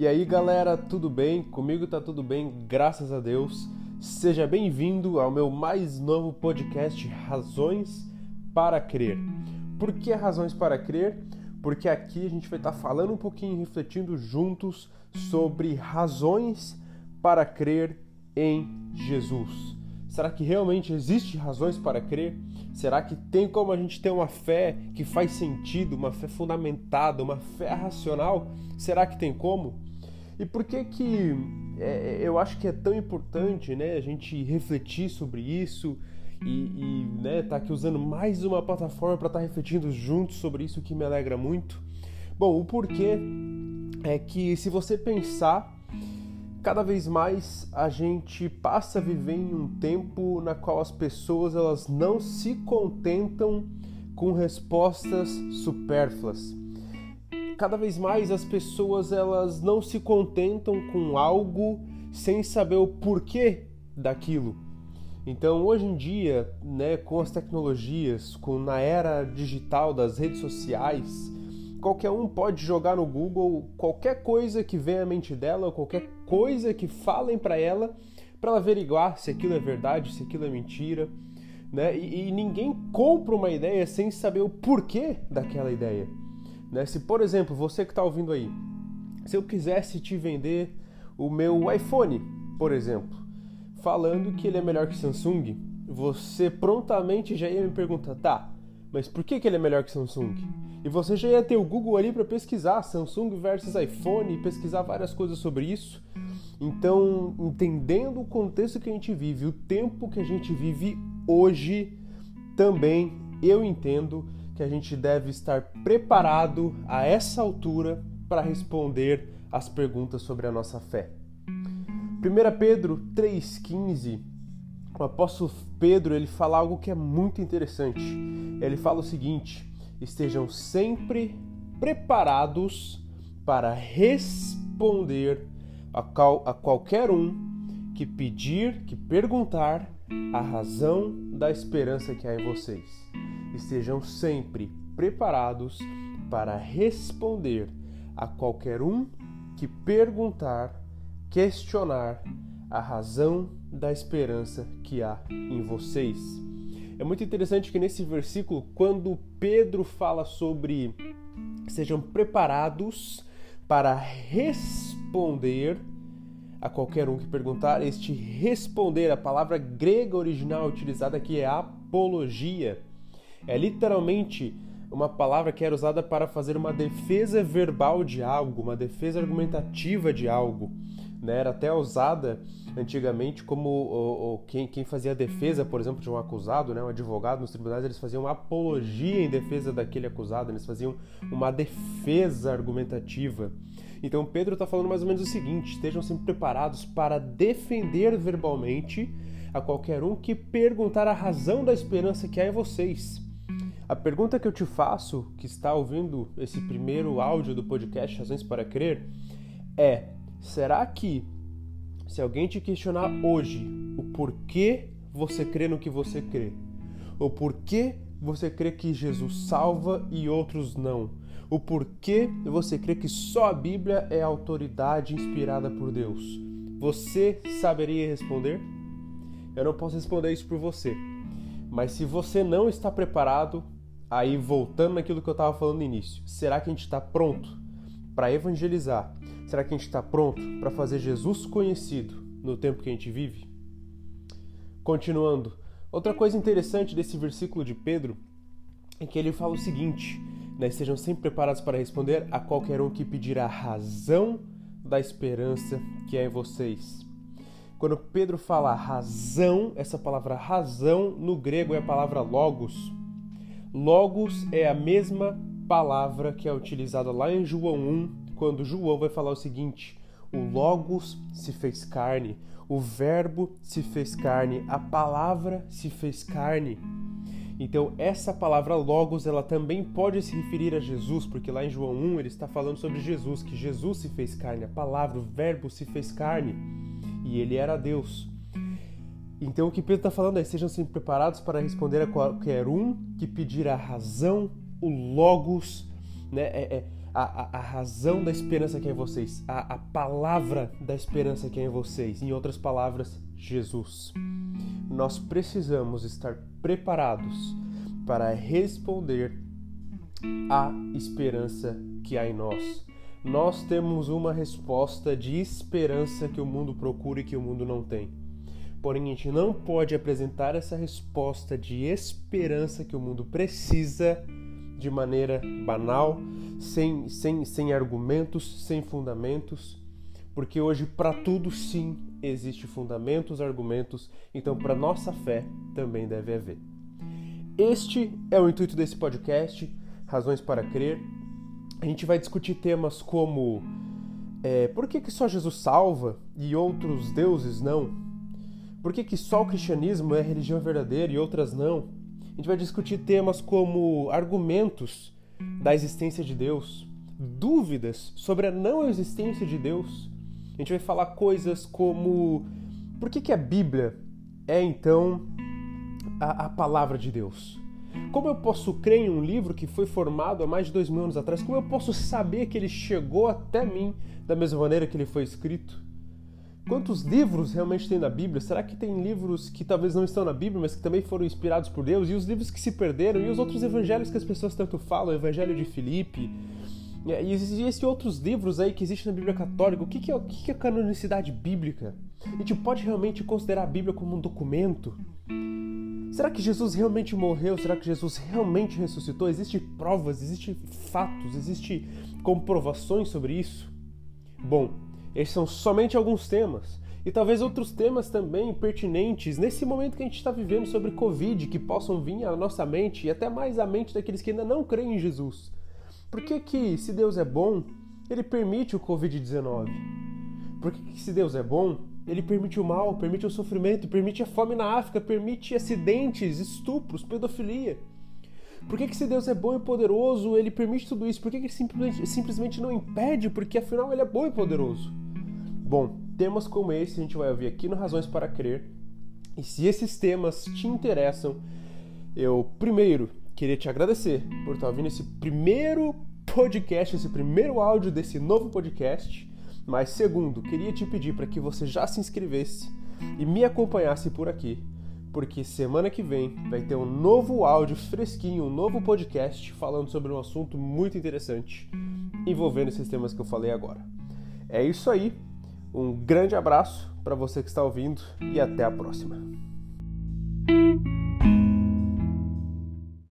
E aí, galera, tudo bem? Comigo tá tudo bem, graças a Deus. Seja bem-vindo ao meu mais novo podcast Razões para Crer. Por que Razões para Crer? Porque aqui a gente vai estar tá falando um pouquinho, refletindo juntos sobre razões para crer em Jesus. Será que realmente existe razões para crer? Será que tem como a gente ter uma fé que faz sentido, uma fé fundamentada, uma fé racional? Será que tem como? E por que que é, eu acho que é tão importante, né, a gente refletir sobre isso e, e né, tá aqui usando mais uma plataforma para estar tá refletindo juntos sobre isso que me alegra muito? Bom, o porquê é que se você pensar cada vez mais a gente passa a viver em um tempo na qual as pessoas elas não se contentam com respostas supérfluas. Cada vez mais as pessoas elas não se contentam com algo sem saber o porquê daquilo. Então, hoje em dia, né, com as tecnologias, com na era digital das redes sociais, qualquer um pode jogar no Google qualquer coisa que venha à mente dela, qualquer coisa que falem para ela, para ela averiguar se aquilo é verdade, se aquilo é mentira, né? E, e, ninguém compra uma ideia sem saber o porquê daquela ideia, né? Se por exemplo você que está ouvindo aí, se eu quisesse te vender o meu iPhone, por exemplo, falando que ele é melhor que Samsung, você prontamente já ia me perguntar, tá? Mas por que, que ele é melhor que Samsung? E você já ia ter o Google ali para pesquisar Samsung versus iPhone, pesquisar várias coisas sobre isso. Então, entendendo o contexto que a gente vive, o tempo que a gente vive hoje, também eu entendo que a gente deve estar preparado a essa altura para responder as perguntas sobre a nossa fé. 1 Pedro 3,15 o apóstolo Pedro ele fala algo que é muito interessante. Ele fala o seguinte: estejam sempre preparados para responder a, qual, a qualquer um que pedir, que perguntar a razão da esperança que há em vocês. Estejam sempre preparados para responder a qualquer um que perguntar, questionar a razão da esperança que há em vocês. É muito interessante que nesse versículo, quando Pedro fala sobre sejam preparados para responder a qualquer um que perguntar, este responder, a palavra grega original utilizada aqui é apologia. É literalmente uma palavra que era usada para fazer uma defesa verbal de algo, uma defesa argumentativa de algo. Né? Era até usada antigamente como quem, quem fazia defesa, por exemplo, de um acusado, né? um advogado nos tribunais, eles faziam uma apologia em defesa daquele acusado, eles faziam uma defesa argumentativa. Então Pedro está falando mais ou menos o seguinte: estejam sempre preparados para defender verbalmente a qualquer um que perguntar a razão da esperança que há em vocês. A pergunta que eu te faço, que está ouvindo esse primeiro áudio do podcast Razões para Crer, é: será que se alguém te questionar hoje o porquê você crê no que você crê, o porquê você crê que Jesus salva e outros não, o porquê você crê que só a Bíblia é a autoridade inspirada por Deus, você saberia responder? Eu não posso responder isso por você. Mas se você não está preparado, aí voltando naquilo que eu estava falando no início, será que a gente está pronto para evangelizar? Será que a gente está pronto para fazer Jesus conhecido no tempo que a gente vive? Continuando, outra coisa interessante desse versículo de Pedro é que ele fala o seguinte: né, estejam sempre preparados para responder a qualquer um que pedir a razão da esperança que é em vocês. Quando Pedro fala razão, essa palavra razão no grego é a palavra logos. Logos é a mesma palavra que é utilizada lá em João 1, quando João vai falar o seguinte: o Logos se fez carne, o Verbo se fez carne, a palavra se fez carne. Então, essa palavra Logos, ela também pode se referir a Jesus, porque lá em João 1 ele está falando sobre Jesus, que Jesus se fez carne, a palavra, o Verbo se fez carne, e ele era Deus. Então, o que Pedro está falando é: sejam sempre preparados para responder a qualquer um que pedir a razão, o Logos, né? É, é a, a, a, razão da esperança que é em vocês, a, a palavra da esperança que é em vocês. Em outras palavras, Jesus. Nós precisamos estar preparados para responder à esperança que há em nós. Nós temos uma resposta de esperança que o mundo procura e que o mundo não tem. Porém, a gente não pode apresentar essa resposta de esperança que o mundo precisa de maneira banal, sem, sem, sem argumentos, sem fundamentos, porque hoje para tudo sim existe fundamentos, argumentos, então para nossa fé também deve haver. Este é o intuito desse podcast, Razões para Crer. A gente vai discutir temas como é, por que, que só Jesus salva e outros deuses não? Por que, que só o cristianismo é religião verdadeira e outras não? A gente vai discutir temas como argumentos da existência de Deus, dúvidas sobre a não existência de Deus. A gente vai falar coisas como por que, que a Bíblia é então a, a palavra de Deus? Como eu posso crer em um livro que foi formado há mais de dois mil anos atrás? Como eu posso saber que ele chegou até mim da mesma maneira que ele foi escrito? Quantos livros realmente tem na Bíblia? Será que tem livros que talvez não estão na Bíblia, mas que também foram inspirados por Deus? E os livros que se perderam? E os outros evangelhos que as pessoas tanto falam? O Evangelho de Filipe? E existem outros livros aí que existem na Bíblia Católica. O que é, o que é canonicidade bíblica? A gente pode realmente considerar a Bíblia como um documento? Será que Jesus realmente morreu? Será que Jesus realmente ressuscitou? Existem provas, existem fatos, existem comprovações sobre isso? Bom, esses são somente alguns temas. E talvez outros temas também pertinentes nesse momento que a gente está vivendo sobre Covid, que possam vir à nossa mente e até mais à mente daqueles que ainda não creem em Jesus. Por que, que se Deus é bom, ele permite o Covid-19? Por que, que se Deus é bom, ele permite o mal, permite o sofrimento, permite a fome na África, permite acidentes, estupros, pedofilia? Por que, que se Deus é bom e poderoso, ele permite tudo isso? Por que, que ele simplesmente, simplesmente não impede? Porque afinal ele é bom e poderoso. Bom, temas como esse a gente vai ouvir aqui no Razões para Crer. E se esses temas te interessam, eu primeiro queria te agradecer por estar ouvindo esse primeiro podcast, esse primeiro áudio desse novo podcast. Mas segundo, queria te pedir para que você já se inscrevesse e me acompanhasse por aqui, porque semana que vem vai ter um novo áudio fresquinho, um novo podcast falando sobre um assunto muito interessante envolvendo esses temas que eu falei agora. É isso aí. Um grande abraço para você que está ouvindo e até a próxima.